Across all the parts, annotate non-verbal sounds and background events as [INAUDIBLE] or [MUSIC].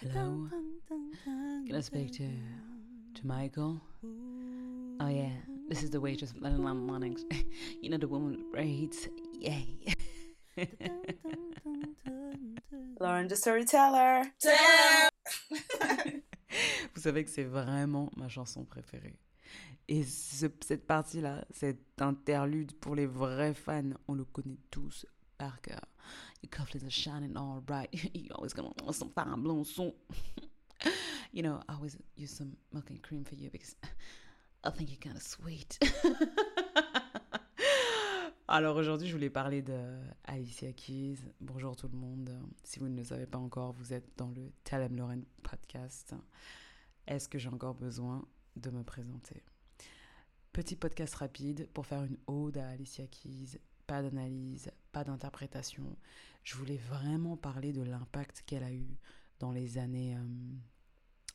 Hello. Can I speak to to Michael? Oh yeah, this is the waitress from Lennon Mornings. [LAUGHS] you know the woman with braids? Yay. [LAUGHS] Lauren the Storyteller. [LAUGHS] Vous savez que c'est vraiment ma chanson préférée. Et ce- cette partie-là, cet interlude pour les vrais fans, on le connaît tous par cœur. Your cufflinks are shining all bright. [LAUGHS] You always gonna want some fine blue son. [LAUGHS] You know, I always use some milk and cream for you because [LAUGHS] I think you're kind of sweet. Alors aujourd'hui, je voulais parler de Alicia Keys. Bonjour tout le monde. Si vous ne le savez pas encore, vous êtes dans le Tell Em Lauren podcast. Est-ce que j'ai encore besoin de me présenter? Petit podcast rapide pour faire une ode à Alicia Keys. Pas d'analyse, pas d'interprétation. Je voulais vraiment parler de l'impact qu'elle a eu dans les années euh,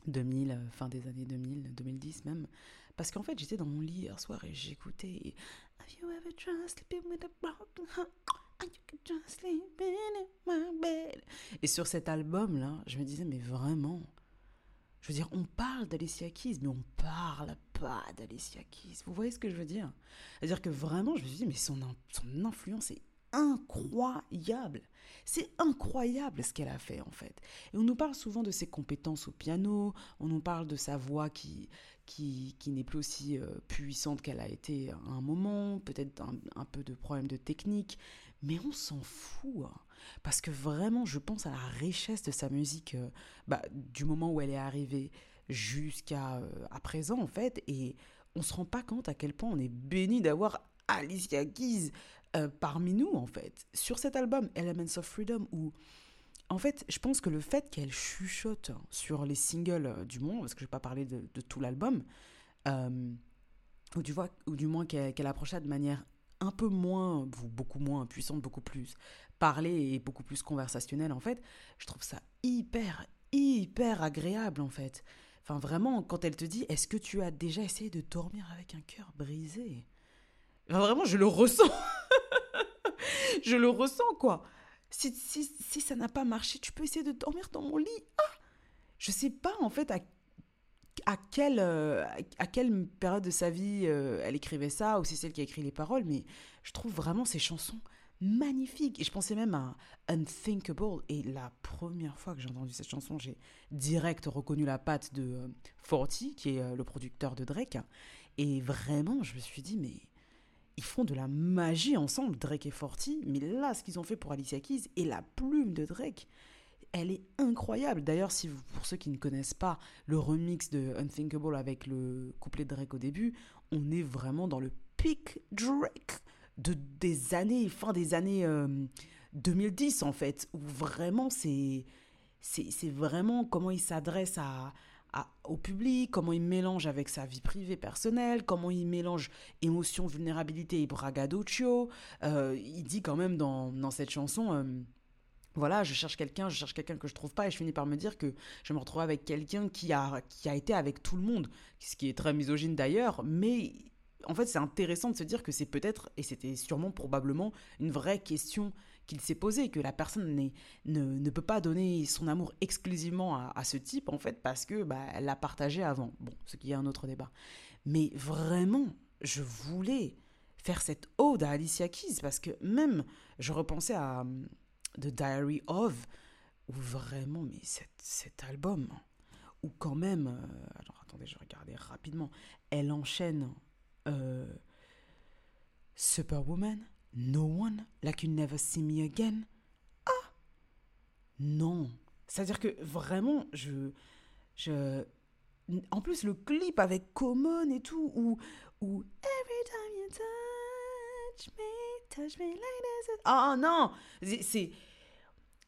2000, euh, fin des années 2000, 2010 même. Parce qu'en fait, j'étais dans mon lit hier soir et j'écoutais Have you ever tried sleeping with a broken heart? Try sleeping in my bed? Et sur cet album-là, je me disais, mais vraiment, je veux dire, on parle d'Alicia Keys, mais on parle pas d'Alicia Keys. Vous voyez ce que je veux dire? C'est-à-dire que vraiment, je me suis mais son, son influence est incroyable. C'est incroyable ce qu'elle a fait en fait. Et on nous parle souvent de ses compétences au piano, on nous parle de sa voix qui, qui, qui n'est plus aussi euh, puissante qu'elle a été à un moment, peut-être un, peu de problème de technique, mais on s'en fout. hein. Parce que vraiment, je pense à la richesse de sa musique euh, bah, du moment où elle est arrivée jusqu'à euh, à présent en fait, et on se rend pas compte à quel point on est béni d'avoir Alicia Keys euh, parmi nous en fait sur cet album Elements of Freedom où en fait je pense que le fait qu'elle chuchote sur les singles euh, du monde parce que je vais pas parler de, tout l'album euh, ou, du, vois- ou du moins qu'elle qu'elle approche ça de manière un peu moins ou beaucoup moins puissante beaucoup plus parlée et beaucoup plus conversationnelle en fait je trouve ça hyper hyper agréable en fait. Enfin vraiment quand elle te dit est-ce que tu as déjà essayé de dormir avec un cœur brisé? Vraiment je le ressens [LAUGHS] je le ressens, quoi. Si, si, si ça n'a pas marché, tu peux essayer de dormir dans mon lit. Ah je sais pas, en fait, à, à, quelle, euh, à quelle période de sa vie euh, elle écrivait ça, ou c'est celle qui a écrit les paroles, mais je trouve vraiment ces chansons magnifiques. Et je pensais même à Unthinkable. Et la première fois que j'ai entendu cette chanson, j'ai direct reconnu la patte de euh, Forty, qui est le producteur de Drake. Et vraiment, je me suis dit, mais ils font de la magie ensemble, Drake et Forty. Mais là, ce qu'ils ont fait pour Alicia Keys et la plume de Drake, elle est incroyable. D'ailleurs, si vous, pour ceux qui ne connaissent pas le remix de Unthinkable avec le couplet de Drake au début, on est vraiment dans le pic Drake de, des années, fin des années euh, 2010 en fait, où vraiment c'est c'est vraiment comment il s'adresse à, au public, comment il mélange avec sa vie privée personnelle, comment il mélange émotion, vulnérabilité et braggadocio. Euh, il dit quand même dans, dans cette chanson, euh, voilà, je cherche quelqu'un, je cherche quelqu'un que je trouve pas, et je finis par me dire que je me retrouve avec quelqu'un qui a, qui a été avec tout le monde, ce qui est très misogyne d'ailleurs, mais en fait c'est intéressant de se dire que c'est peut-être, et c'était sûrement probablement, une vraie question qu'il s'est posée, que la personne ne, ne peut pas donner son amour exclusivement à, ce type, en fait, parce que bah, elle l'a partagé avant. Bon, ce qui est un autre débat. Mais vraiment, je voulais faire cette ode à Alicia Keys, parce que même, je repensais à hum, The Diary of, où vraiment, mais cet, cet album, où quand même, euh, alors attendez, je regarder rapidement, elle enchaîne euh, Superwoman, No One, Like You Never See Me Again. Ah Non. C'est-à-dire que vraiment, je, je. En plus, le clip avec Common et tout, où, où Every time you touch me, touch me like this. Ah non C'est- C'est.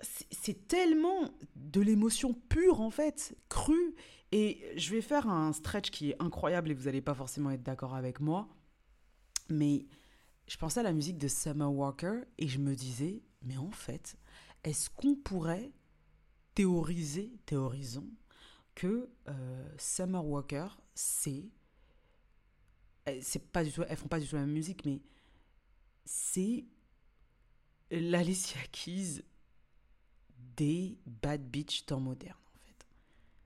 c'est- C'est tellement de l'émotion pure en fait, crue. Et je vais faire un stretch qui est incroyable et vous n'allez pas forcément être d'accord avec moi. Mais je pensais à la musique de Summer Walker et je me disais, mais en fait, est-ce qu'on pourrait théoriser, théorisons, que euh, Summer Walker, c'est. euh, C'est pas du tout, elles font pas du tout la même musique, mais c'est l'Alicia Keys des Bad Beach temps moderne, en fait.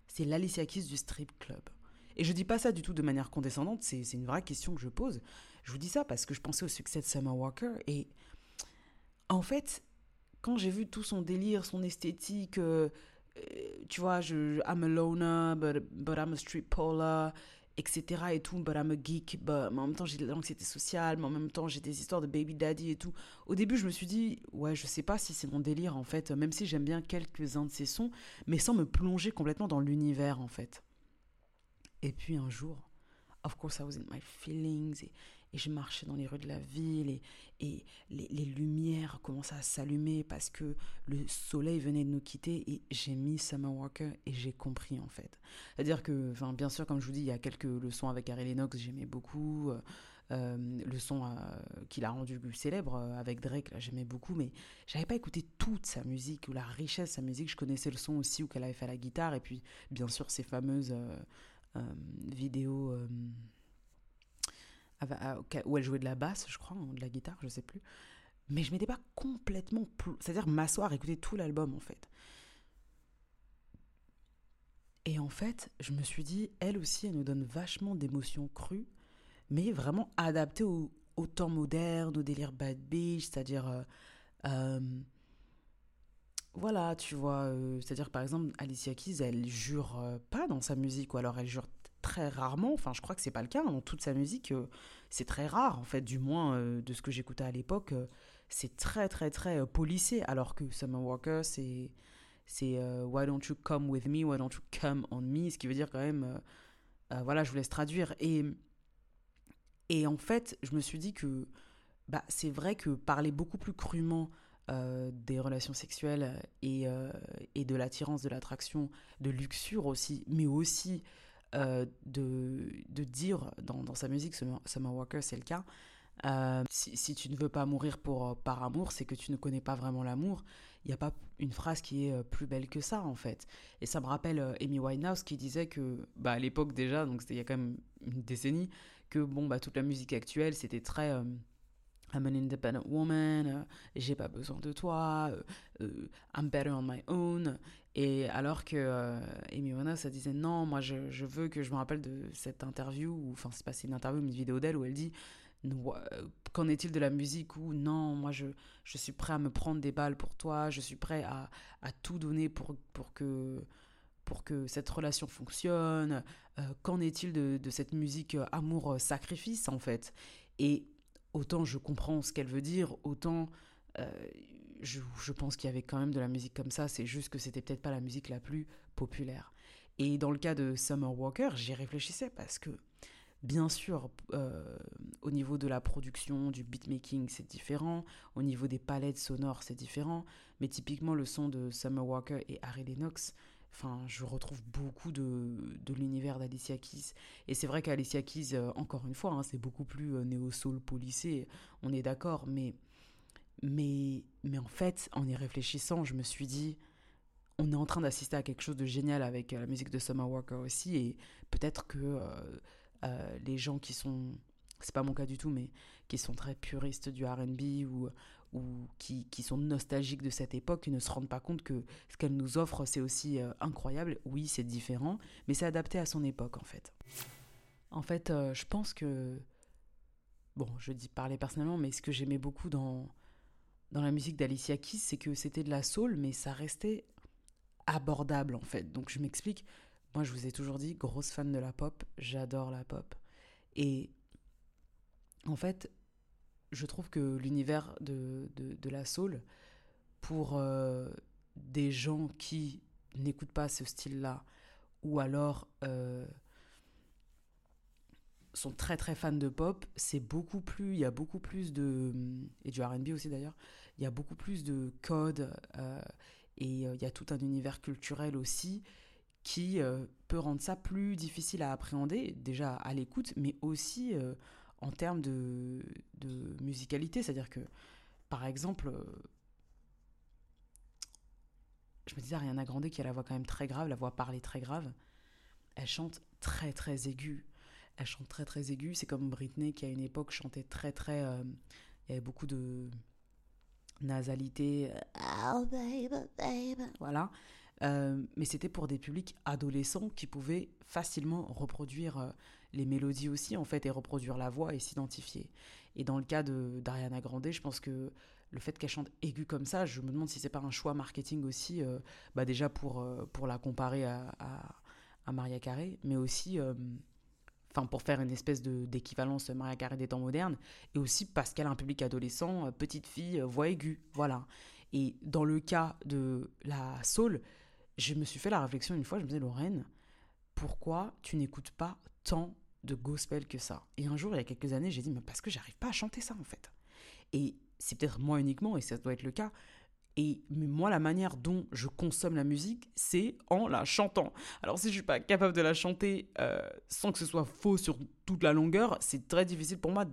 c'était l'Alicia Keys du strip club. Et je dis pas ça du tout de manière condescendante, c'est une vraie question que je pose. Je vous dis ça parce que je pensais au succès de Summer Walker et en fait, quand j'ai vu tout son délire, son esthétique, euh, euh, tu vois, je, I'm a loner, but, but I'm a street polar, etc. et tout, but I'm a geek, but, en même temps j'ai de l'anxiété sociale, mais en même temps j'ai des histoires de baby daddy et tout. Au début, je me suis dit, ouais, je sais pas si c'est mon délire en fait, même si j'aime bien quelques-uns de ses sons, mais sans me plonger complètement dans l'univers en fait. Et puis un jour, of course I was in my feelings, et je marchais dans les rues de la ville et, les, les, lumières commençaient à s'allumer parce que le soleil venait de nous quitter et j'ai mis Summer Walker et j'ai compris en fait. C'est-à-dire que, enfin, bien sûr, comme je vous dis, il y a quelques leçons avec Harry Lennox, j'aimais beaucoup. Euh, le son euh, qu'il a rendu célèbre euh, avec Drake, j'aimais beaucoup, mais j'avais pas écouté toute sa musique ou la richesse de sa musique. Je connaissais le son aussi où qu'elle avait fait la guitare et puis bien sûr ses fameuses vidéos où elle jouait de la basse, je crois, de la guitare, je sais plus. Mais je m'étais pas complètement. C'est-à-dire m'asseoir, écouter tout l'album, en fait. Et en fait, je me suis dit, elle aussi, elle nous donne vachement d'émotions crues, mais vraiment adaptées au, temps moderne, au délire bad bitch, c'est-à-dire. Euh, euh, voilà, tu vois, euh, c'est-à-dire par exemple, Alicia Keys, elle jure pas dans sa musique, ou alors elle jure très rarement, enfin je crois que c'est pas le cas, dans toute sa musique, euh, c'est très rare en fait, du moins euh, de ce que j'écoutais à l'époque, euh, c'est très très très policé, alors que Summer Walker c'est c'est Why don't you come with me, why don't you come on me, ce qui veut dire quand même, voilà, je vous laisse traduire. Et, et en fait, je me suis dit que bah, c'est vrai que parler beaucoup plus crûment des relations sexuelles et, et de l'attirance, de l'attraction, de luxure aussi, mais aussi euh, de, de, dire dans, dans, sa musique, Summer Walker, c'est le cas. Euh, si, si, tu ne veux pas mourir pour, euh, par amour, c'est que tu ne connais pas vraiment l'amour. Il n'y a pas une phrase qui est plus belle que ça, en fait. Et ça me rappelle Amy Winehouse qui disait que, bah, à l'époque déjà, donc c'était il y a quand même une décennie, que bon, bah, toute la musique actuelle, c'était très. I'm an independent woman, j'ai pas besoin de toi, I'm better on my own. Et alors que euh, Amy Winehouse, elle disait non, moi je, veux que je me rappelle de cette interview, ou enfin c'est pas une interview, mais une vidéo d'elle où elle dit euh, qu'en est-il de la musique ou non, moi je, je suis prêt à me prendre des balles pour toi, je suis prêt à, à tout donner pour, pour, que, pour que cette relation fonctionne. Euh, qu'en est-il de, de, cette musique euh, amour-sacrifice en fait? Et autant je comprends ce qu'elle veut dire, autant je, pense qu'il y avait quand même de la musique comme ça, c'est juste que c'était peut-être pas la musique la plus populaire. Et dans le cas de Summer Walker, j'y réfléchissais parce que, bien sûr, euh, au niveau de la production, du beatmaking, c'est différent, au niveau des palettes sonores, c'est différent, mais typiquement le son de Summer Walker et Harry Lennox, Enfin, je retrouve beaucoup de, de l'univers d'Alicia Keys. Et c'est vrai qu'Alicia Keys, euh, encore une fois, hein, c'est beaucoup plus euh, néo-soul policé, on est d'accord, mais mais, mais en fait, en y réfléchissant, je me suis dit, on est en train d'assister à quelque chose de génial avec euh, la musique de Summer Walker aussi, et peut-être que euh, euh, les gens qui sont, c'est pas mon cas du tout, mais qui sont très puristes du RB ou, ou qui, qui, sont nostalgiques de cette époque, qui ne se rendent pas compte que ce qu'elle nous offre, c'est aussi incroyable. Oui, c'est différent, mais c'est adapté à son époque en fait. En fait, je pense que, bon, je dis parler personnellement, mais ce que j'aimais beaucoup dans dans la musique d'Alicia Keys, c'est que c'était de la soul, mais ça restait abordable en fait. Donc je m'explique. Moi, je vous ai toujours dit, grosse fan de la pop, j'adore la pop. Et en fait, je trouve que l'univers de, la soul, pour euh, des gens qui n'écoutent pas ce style-là, ou alors euh, sont très très fans de pop, c'est beaucoup plus, il y a beaucoup plus de, et du RB aussi d'ailleurs, il y a beaucoup plus de codes euh, et euh, il y a tout un univers culturel aussi qui euh, peut rendre ça plus difficile à appréhender, déjà à l'écoute, mais aussi en termes de, musicalité. C'est-à-dire que, par exemple, je me disais, Ariana Grande, qui a la voix quand même très grave, la voix parlée très grave, elle chante très très aiguë. Elle chante très très aiguë. C'est comme Britney qui à une époque chantait très très. Il y avait beaucoup de nasalité. Oh baby, baby. Voilà. Euh, mais c'était pour des publics adolescents qui pouvaient facilement reproduire euh, les mélodies aussi, en fait, et reproduire la voix et s'identifier. Et dans le cas d'Ariana Grande, je pense que le fait qu'elle chante aiguë comme ça, je me demande si c'est pas un choix marketing aussi, euh, bah déjà pour, pour la comparer à, à, Maria Carey, mais aussi enfin pour faire une espèce d'équivalence Maria Carey des temps modernes, et aussi parce qu'elle a un public adolescent, petite fille, voix aiguë, voilà. Et dans le cas de la soul, je me suis fait la réflexion une fois, je me disais, Lorraine, pourquoi tu n'écoutes pas tant de gospel que ça? Et un jour, il y a quelques années, j'ai dit, mais parce que j'arrive pas à chanter ça en fait. Et c'est peut-être moi uniquement, et ça doit être le cas, et moi, la manière dont je consomme la musique, c'est en la chantant. Alors, si je suis pas capable de la chanter euh, sans que ce soit faux sur toute la longueur, c'est très difficile pour moi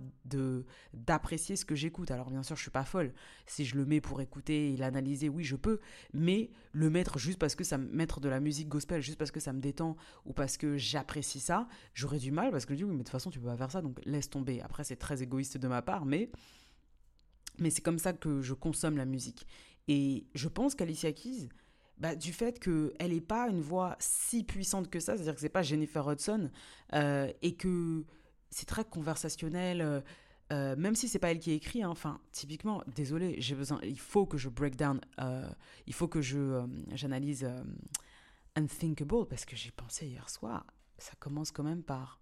d'apprécier ce que j'écoute. Alors, bien sûr, je suis pas folle. Si je le mets pour écouter et l'analyser, oui, je peux. Mais le mettre juste parce que ça me mettre de la musique gospel, juste parce que ça me détend ou parce que j'apprécie ça, j'aurais du mal parce que je dis oui, mais de toute façon, tu peux pas faire ça, donc laisse tomber. Après, c'est très égoïste de ma part, mais mais c'est comme ça que je consomme la musique. Et je pense qu'Alicia Keys, bah, du fait qu'elle n'est pas une voix si puissante que ça, c'est-à-dire que c'est pas Jennifer Hudson, euh, et que c'est très conversationnel, euh, euh, même si c'est pas elle qui écrit, hein, enfin, typiquement, désolé, j'ai besoin, il faut que je break down, il faut que je j'analyse Unthinkable, parce que j'ai pensé hier soir, ça commence quand même par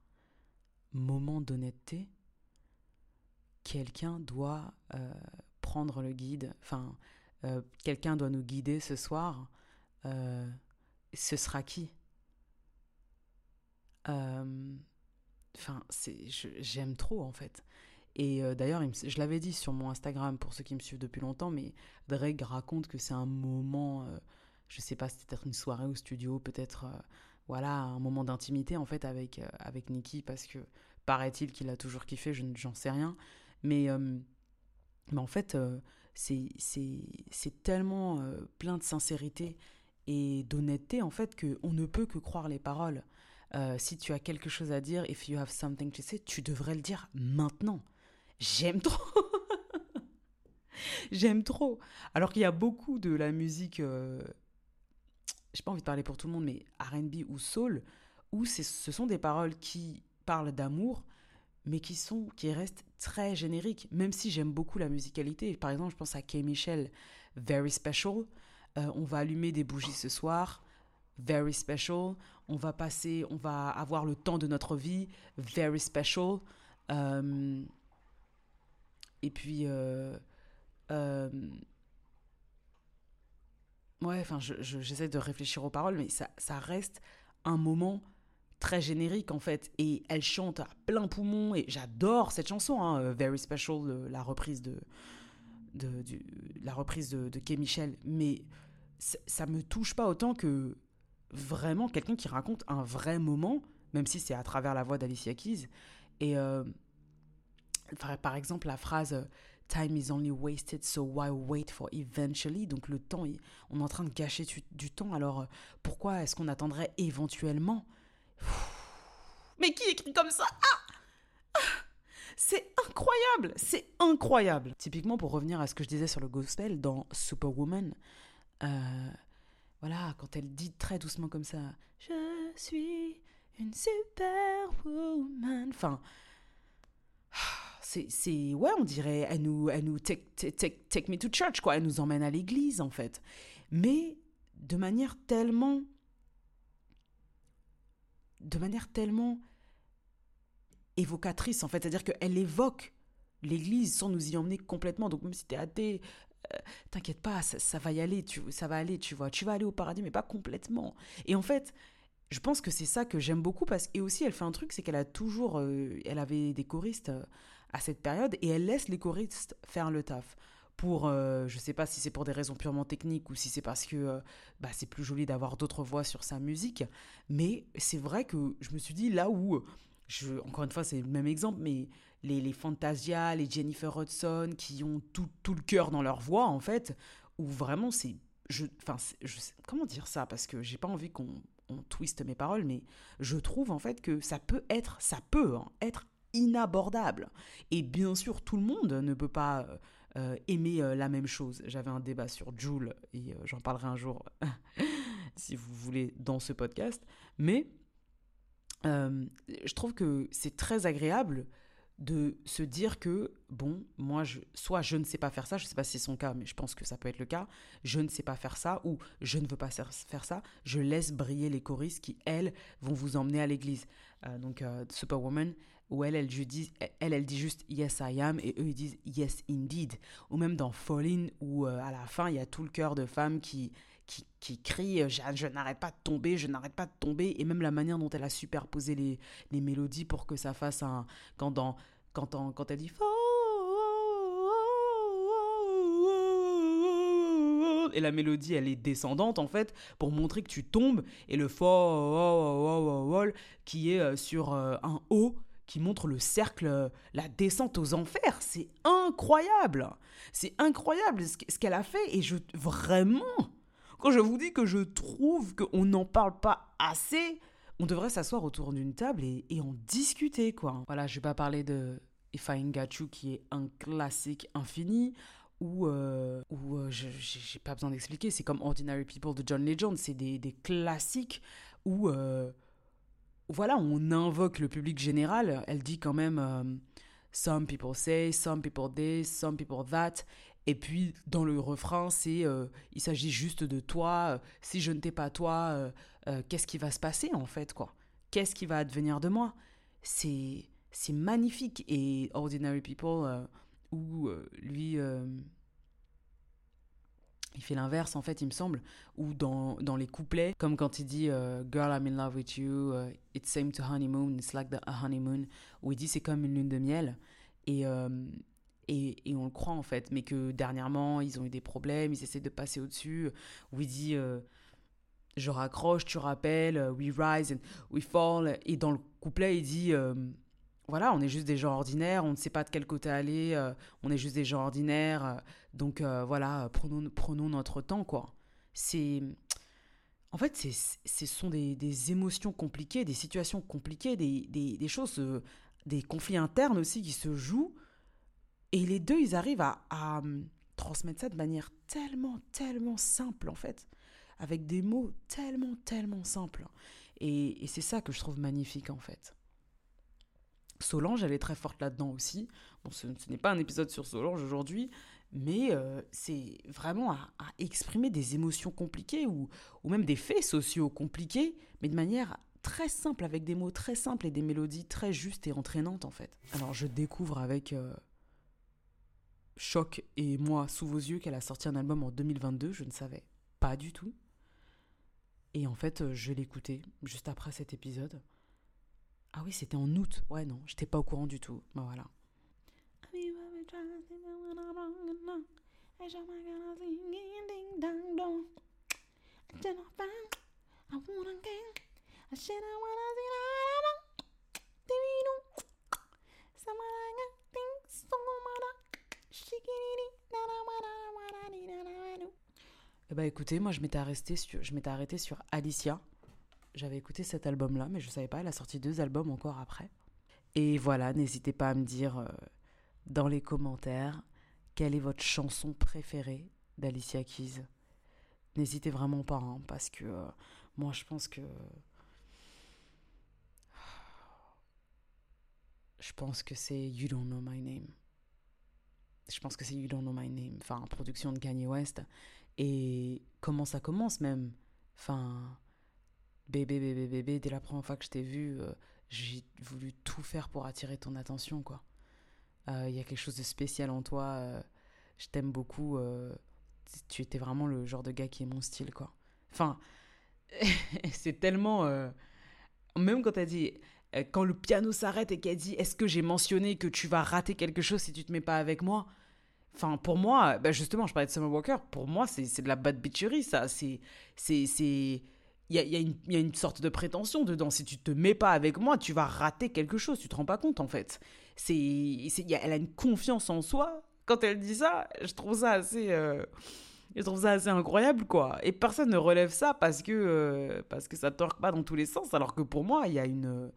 moment d'honnêteté, quelqu'un doit prendre le guide, enfin, euh, quelqu'un doit nous guider ce soir, euh, ce sera qui? Euh, Enfin, j'aime trop en fait. Et d'ailleurs, je l'avais dit sur mon Instagram pour ceux qui me suivent depuis longtemps, mais Drake raconte que c'est un moment, je sais pas, c'était peut-être une soirée au studio, peut-être, voilà, un moment d'intimité en fait avec, avec Nicki, parce que paraît-il qu'il a toujours kiffé, j'en sais rien. Mais, mais en fait, c'est tellement euh, plein de sincérité et d'honnêteté en fait qu'on ne peut que croire les paroles. Euh, si tu as quelque chose à dire, if you have something to say, tu devrais le dire maintenant. J'aime trop. [LAUGHS] J'aime trop. Alors qu'il y a beaucoup de la musique, euh, j'ai pas envie de parler pour tout le monde, mais RB ou soul, où ce sont des paroles qui parlent d'amour, mais qui sont qui restent très génériques même si j'aime beaucoup la musicalité. Par exemple je pense à Kay Michel Very Special. Euh, on va allumer des bougies ce soir. Very Special. On va passer on va avoir le temps de notre vie. Very Special. Euh, et puis euh, ouais enfin j'essaie de réfléchir aux paroles mais ça, ça reste un moment très générique en fait et elle chante à plein poumon et j'adore cette chanson hein, euh, Very Special la reprise de, de, la reprise de, de Kay Michel mais ça me touche pas autant que vraiment quelqu'un qui raconte un vrai moment même si c'est à travers la voix d'Alicia Keys. Et euh, par exemple la phrase Time is only wasted, so why wait for eventually? Donc le temps, on est en train de gâcher du temps, alors euh, pourquoi est-ce qu'on attendrait éventuellement mais qui écrit comme ça? Ah C'est incroyable, c'est incroyable. Typiquement, pour revenir à ce que je disais sur le gospel dans Superwoman, euh, voilà, quand elle dit très doucement comme ça, je suis une superwoman. Enfin, c'est, ouais, on dirait, elle nous, elle nous take, take, take me to church, quoi. Elle nous emmène à l'église, en fait. Mais de manière tellement de manière tellement évocatrice, en fait. C'est-à-dire qu'elle évoque l'Église sans nous y emmener complètement. Donc même si tu es athée, euh, t'inquiète pas, ça, va y aller, tu, ça va aller, tu vois. Tu vas aller au paradis, mais pas complètement. Et en fait, je pense que c'est ça que j'aime beaucoup parce et aussi elle fait un truc, c'est qu'elle a toujours, euh, elle avait des choristes euh, à cette période et elle laisse les choristes faire le taf pour, euh, je sais pas si c'est pour des raisons purement techniques ou si c'est parce que euh, bah, c'est plus joli d'avoir d'autres voix sur sa musique, mais c'est vrai que je me suis dit là où, je, encore une fois c'est le même exemple, mais les, les Fantasia, les Jennifer Hudson qui ont tout, tout le cœur dans leur voix en fait, où vraiment c'est, je, enfin, comment dire ça? Parce que j'ai pas envie qu'on on twiste mes paroles, mais je trouve en fait que ça peut être, ça peut hein, être inabordable. Et bien sûr, tout le monde ne peut pas euh, euh, aimer euh, la même chose. J'avais un débat sur Joule et euh, j'en parlerai un jour. [LAUGHS] si vous voulez, dans ce podcast. Mais euh, je trouve que c'est très agréable de se dire que, bon, moi, je, soit je ne sais pas faire ça, je ne sais pas si c'est son cas, mais je pense que ça peut être le cas, je ne sais pas faire ça, ou je ne veux pas faire ça, je laisse briller les choristes qui, elles, vont vous emmener à l'église. Euh, donc, euh, Superwoman, où elle, elle, dit, elle, elle dit juste Yes, I am, et eux, ils disent Yes, indeed. Ou même dans Falling, où euh, à la fin, il y a tout le cœur de femmes qui, qui, qui crie je, je n'arrête pas de tomber, je n'arrête pas de tomber, et même la manière dont elle a superposé les, les mélodies pour que ça fasse un. Quand, dans, quand, quand elle dit et la mélodie elle est descendante en fait pour montrer que tu tombes et le fall qui est sur un haut qui montre le cercle, la descente aux enfers. C'est incroyable. C'est incroyable ce qu'elle a fait et je vraiment quand je vous dis que je trouve qu'on n'en parle pas assez, on devrait s'asseoir autour d'une table et, en discuter, quoi. Voilà, je vais pas parler de If I Got You, qui est un classique infini, ou, euh, ou euh, j'ai pas besoin d'expliquer, c'est comme Ordinary People de John Legend, c'est des, des, classiques où, euh, voilà, on invoque le public général. Elle dit quand même Some people say, some people this, some people that. Et puis, dans le refrain, c'est il s'agit juste de toi. si je ne t'ai pas toi, qu'est-ce qui va se passer en fait, quoi? Qu'est-ce qui va advenir de moi? C'est c'est magnifique. Et Ordinary People, où lui il fait l'inverse en fait il me semble ou dans, dans les couplets comme quand il dit euh, girl I'm in love with you uh, it's same to honeymoon it's like the, a honeymoon où il dit c'est comme une lune de miel. Et, euh, et, et on le croit en fait mais que dernièrement ils ont eu des problèmes ils essaient de passer au dessus où il dit euh, je raccroche tu rappelles we rise and we fall. Et dans le couplet il dit voilà, on est juste des gens ordinaires, on ne sait pas de quel côté aller, euh, on est juste des gens ordinaires, euh, donc euh, voilà, prenons, notre temps, quoi. C'est. En fait, ce sont des, émotions compliquées, des situations compliquées, des, choses, des conflits internes aussi qui se jouent. Et les deux, ils arrivent à, transmettre ça de manière tellement, tellement simple, en fait. Avec des mots tellement, tellement simples. et c'est ça que je trouve magnifique, en fait. Solange, elle est très forte là-dedans aussi. Bon, ce, n'est pas un épisode sur Solange aujourd'hui, mais euh, c'est vraiment à, exprimer des émotions compliquées ou, ou même des faits sociaux compliqués, mais de manière très simple, avec des mots très simples et des mélodies très justes et entraînantes en fait. Alors je découvre avec euh, choc et moi sous vos yeux qu'elle a sorti un album en 2022, je ne savais pas du tout. Et en fait, euh, je écouté juste après cet épisode. Ah oui, c'était en août. Ouais, non, j'étais pas au courant du tout. Bah voilà. Eh bah écoutez, moi je m'étais arrêté sur, je m'étais arrêté sur Alicia j'avais écouté cet album-là, mais je ne savais pas, elle a sorti deux albums encore après. Et voilà, n'hésitez pas à me dire euh, dans les commentaires quelle est votre chanson préférée d'Alicia Keys. N'hésitez vraiment pas, hein, parce que euh, moi je pense que... Je pense que c'est You Don't Know My Name. Je pense que c'est You Don't Know My Name, enfin, production de Kanye West. Et comment ça commence même? Enfin, bébé, bébé, bébé, dès la première fois que je t'ai vu, euh, j'ai voulu tout faire pour attirer ton attention, quoi. Il euh, y a quelque chose de spécial en toi. Euh, je t'aime beaucoup. tu étais vraiment le genre de gars qui est mon style, quoi. Enfin, [LAUGHS] c'est tellement. Même quand t'as dit. Quand le piano s'arrête et qu'elle dit Est-ce que j'ai mentionné que tu vas rater quelque chose si tu te mets pas avec moi? Enfin, pour moi, bah justement, je parlais de Summer Walker. Pour moi, c'est de la bad bitcherie, ça. C'est il y a, y a, une sorte de prétention dedans. Si tu te mets pas avec moi, tu vas rater quelque chose. Tu te rends pas compte, en fait. C'est, elle a une confiance en soi. Quand elle dit ça, je trouve ça assez, euh, je trouve ça assez incroyable, quoi. Et personne ne relève ça parce que, euh, parce que ça torque pas dans tous les sens. Alors que pour moi, il y a une,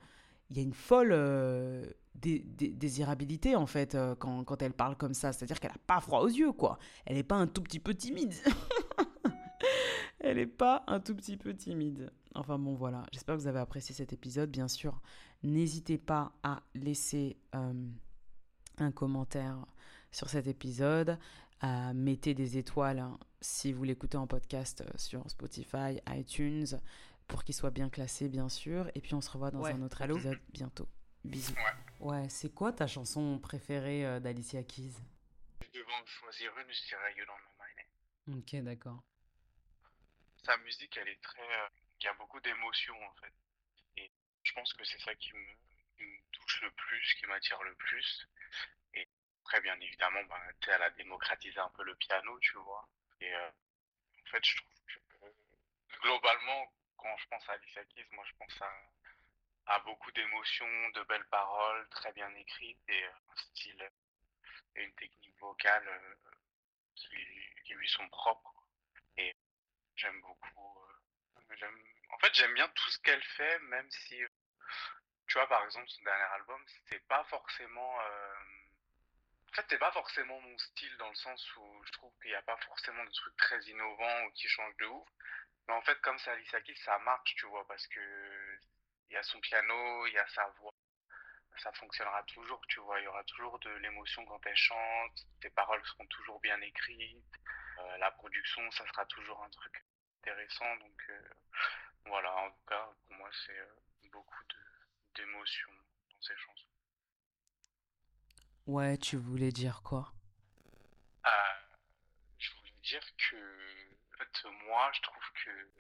il y a une folle euh, désirabilité, en fait, quand, quand elle parle comme ça. C'est-à-dire qu'elle a pas froid aux yeux, quoi. Elle n'est pas un tout petit peu timide. [LAUGHS] Elle est pas un tout petit peu timide. Enfin bon, voilà. J'espère que vous avez apprécié cet épisode. Bien sûr, n'hésitez pas à laisser euh, un commentaire sur cet épisode. à mettez des étoiles hein, si vous l'écoutez en podcast euh, sur Spotify, iTunes, pour qu'il soit bien classé, bien sûr. Et puis on se revoit dans Ouais. un autre Allô épisode bientôt. Bisous. Ouais. Ouais, c'est quoi ta chanson préférée euh, d'Alicia Keys? Je devais en choisir une, je dirais You Don't Know My Name. Ok, d'accord. Sa musique, elle est très. euh, Il y a beaucoup d'émotions en fait. Et je pense que c'est ça qui me, touche le plus, qui m'attire le plus. Et après, bien évidemment, bah, elle a démocratisé un peu le piano, tu vois. Et euh, en fait, je trouve que globalement, quand je pense à Alicia Keys, moi je pense à, beaucoup d'émotions, de belles paroles, très bien écrites et euh, un style et une technique vocale qui, qui lui sont propres. Et j'aime beaucoup. euh, en fait, j'aime bien tout ce qu'elle fait, même si, euh, tu vois, par exemple, son dernier album, c'est pas forcément. euh, En fait, c'est pas forcément mon style dans le sens où je trouve qu'il n'y a pas forcément de trucs très innovants ou qui changent de ouf. Mais en fait, comme c'est Alicia Keys, ça marche, tu vois, parce que il y a son piano, il y a sa voix. Ça fonctionnera toujours, tu vois. Il y aura toujours de l'émotion quand elle chante. Ses paroles seront toujours bien écrites. La production, ça sera toujours un truc intéressant. Donc euh, voilà, en tout cas, pour moi, c'est euh, beaucoup de- d'émotions dans ces chansons. Ouais, tu voulais dire quoi? Euh, je voulais dire que, en fait, moi, je trouve que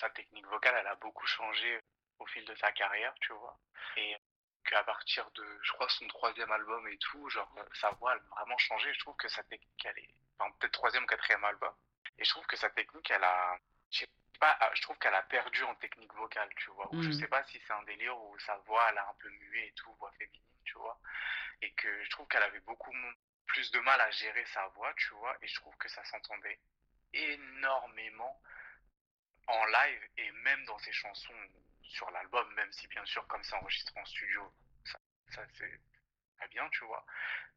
sa technique vocale, elle a beaucoup changé au fil de sa carrière, tu vois. Et qu'à partir de, je crois, son troisième album et tout, genre, sa voix, elle a vraiment changé. Je trouve que sa technique, elle est, enfin, peut-être troisième ou quatrième album. Et je trouve que sa technique, elle a, pas, euh, je trouve qu'elle a perdu en technique vocale, tu vois. Ou je Mhm. sais pas si c'est un délire où sa voix, elle a un peu mué et tout, voix féminine, tu vois. Et que je trouve qu'elle avait beaucoup plus de mal à gérer sa voix, tu vois. Et je trouve que ça s'entendait énormément en live et même dans ses chansons sur l'album, même si bien sûr, comme c'est enregistré en studio, ça, ça c'est très bien, tu vois.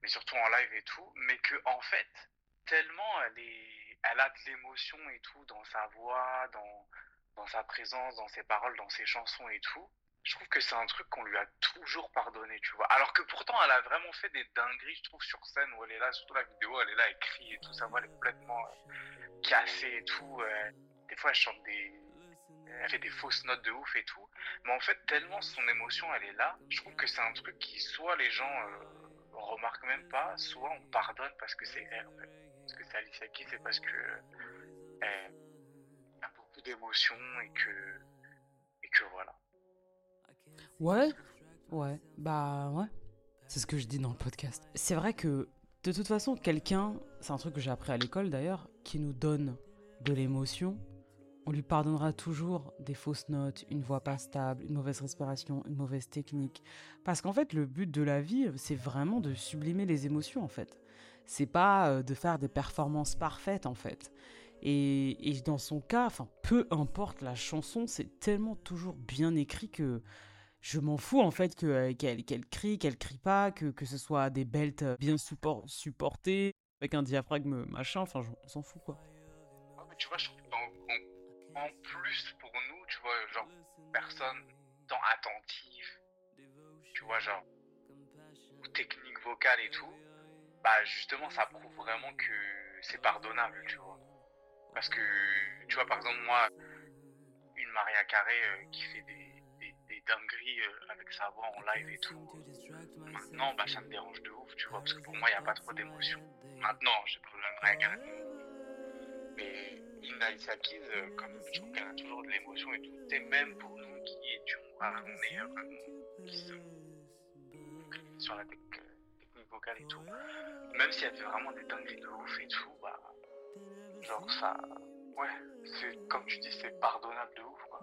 Mais surtout en live et tout. Mais que, en fait, tellement elle est, elle a de l'émotion et tout dans sa voix, dans, dans sa présence, dans ses paroles, dans ses chansons et tout. Je trouve que c'est un truc qu'on lui a toujours pardonné, tu vois. Alors que pourtant, elle a vraiment fait des dingueries, je trouve, sur scène où elle est là, surtout la vidéo, elle est là, elle crie et tout, sa voix est complètement euh, cassée et tout. euh, des fois, elle chante des. Elle fait des fausses notes de ouf et tout. Mais en fait, tellement son émotion, elle est là, je trouve que c'est un truc qui, soit les gens euh, remarquent même pas, soit on pardonne parce que c'est elle, en fait. Parce que c'est Alicia Keys, c'est parce que elle a beaucoup d'émotions et que. Et que voilà. Ouais, ouais, bah ouais. C'est ce que je dis dans le podcast. C'est vrai que de toute façon, quelqu'un, c'est un truc que j'ai appris à l'école d'ailleurs, qui nous donne de l'émotion, on lui pardonnera toujours des fausses notes, une voix pas stable, une mauvaise respiration, une mauvaise technique. Parce qu'en fait, le but de la vie, c'est vraiment de sublimer les émotions en fait. C'est pas euh, de faire des performances parfaites en fait. Et, et dans son cas, enfin, peu importe la chanson, c'est tellement toujours bien écrit que je m'en fous en fait euh, qu'elle, qu'elle crie, qu'elle crie pas, que, que ce soit des belts euh, bien support, supportés, avec un diaphragme machin, enfin, on s'en fout quoi. Ouais, mais tu vois, je trouve qu'en en, en plus pour nous, tu vois, genre, personne tant attentive, tu vois, genre, aux techniques vocales et tout, bah justement, ça prouve vraiment que c'est pardonnable, tu vois. Parce que, tu vois, par exemple, moi, une Maria Carré euh, qui fait des, des, dingueries euh, avec sa voix en live et tout, maintenant, bah ça me dérange de ouf, tu vois, parce que pour moi, il n'y a pas trop d'émotion. Maintenant, j'ai pas besoin de Maria Carré. Mais Linda Isakis, euh, comme je trouve qu'elle a toujours de l'émotion et tout, et même pour nous qui étions, voilà, on est qui sommes sur la tec- et tout, même si elle fait vraiment des dingueries de ouf et tout, bah, genre ça, ouais, c'est comme tu dis, c'est pardonnable de ouf, quoi.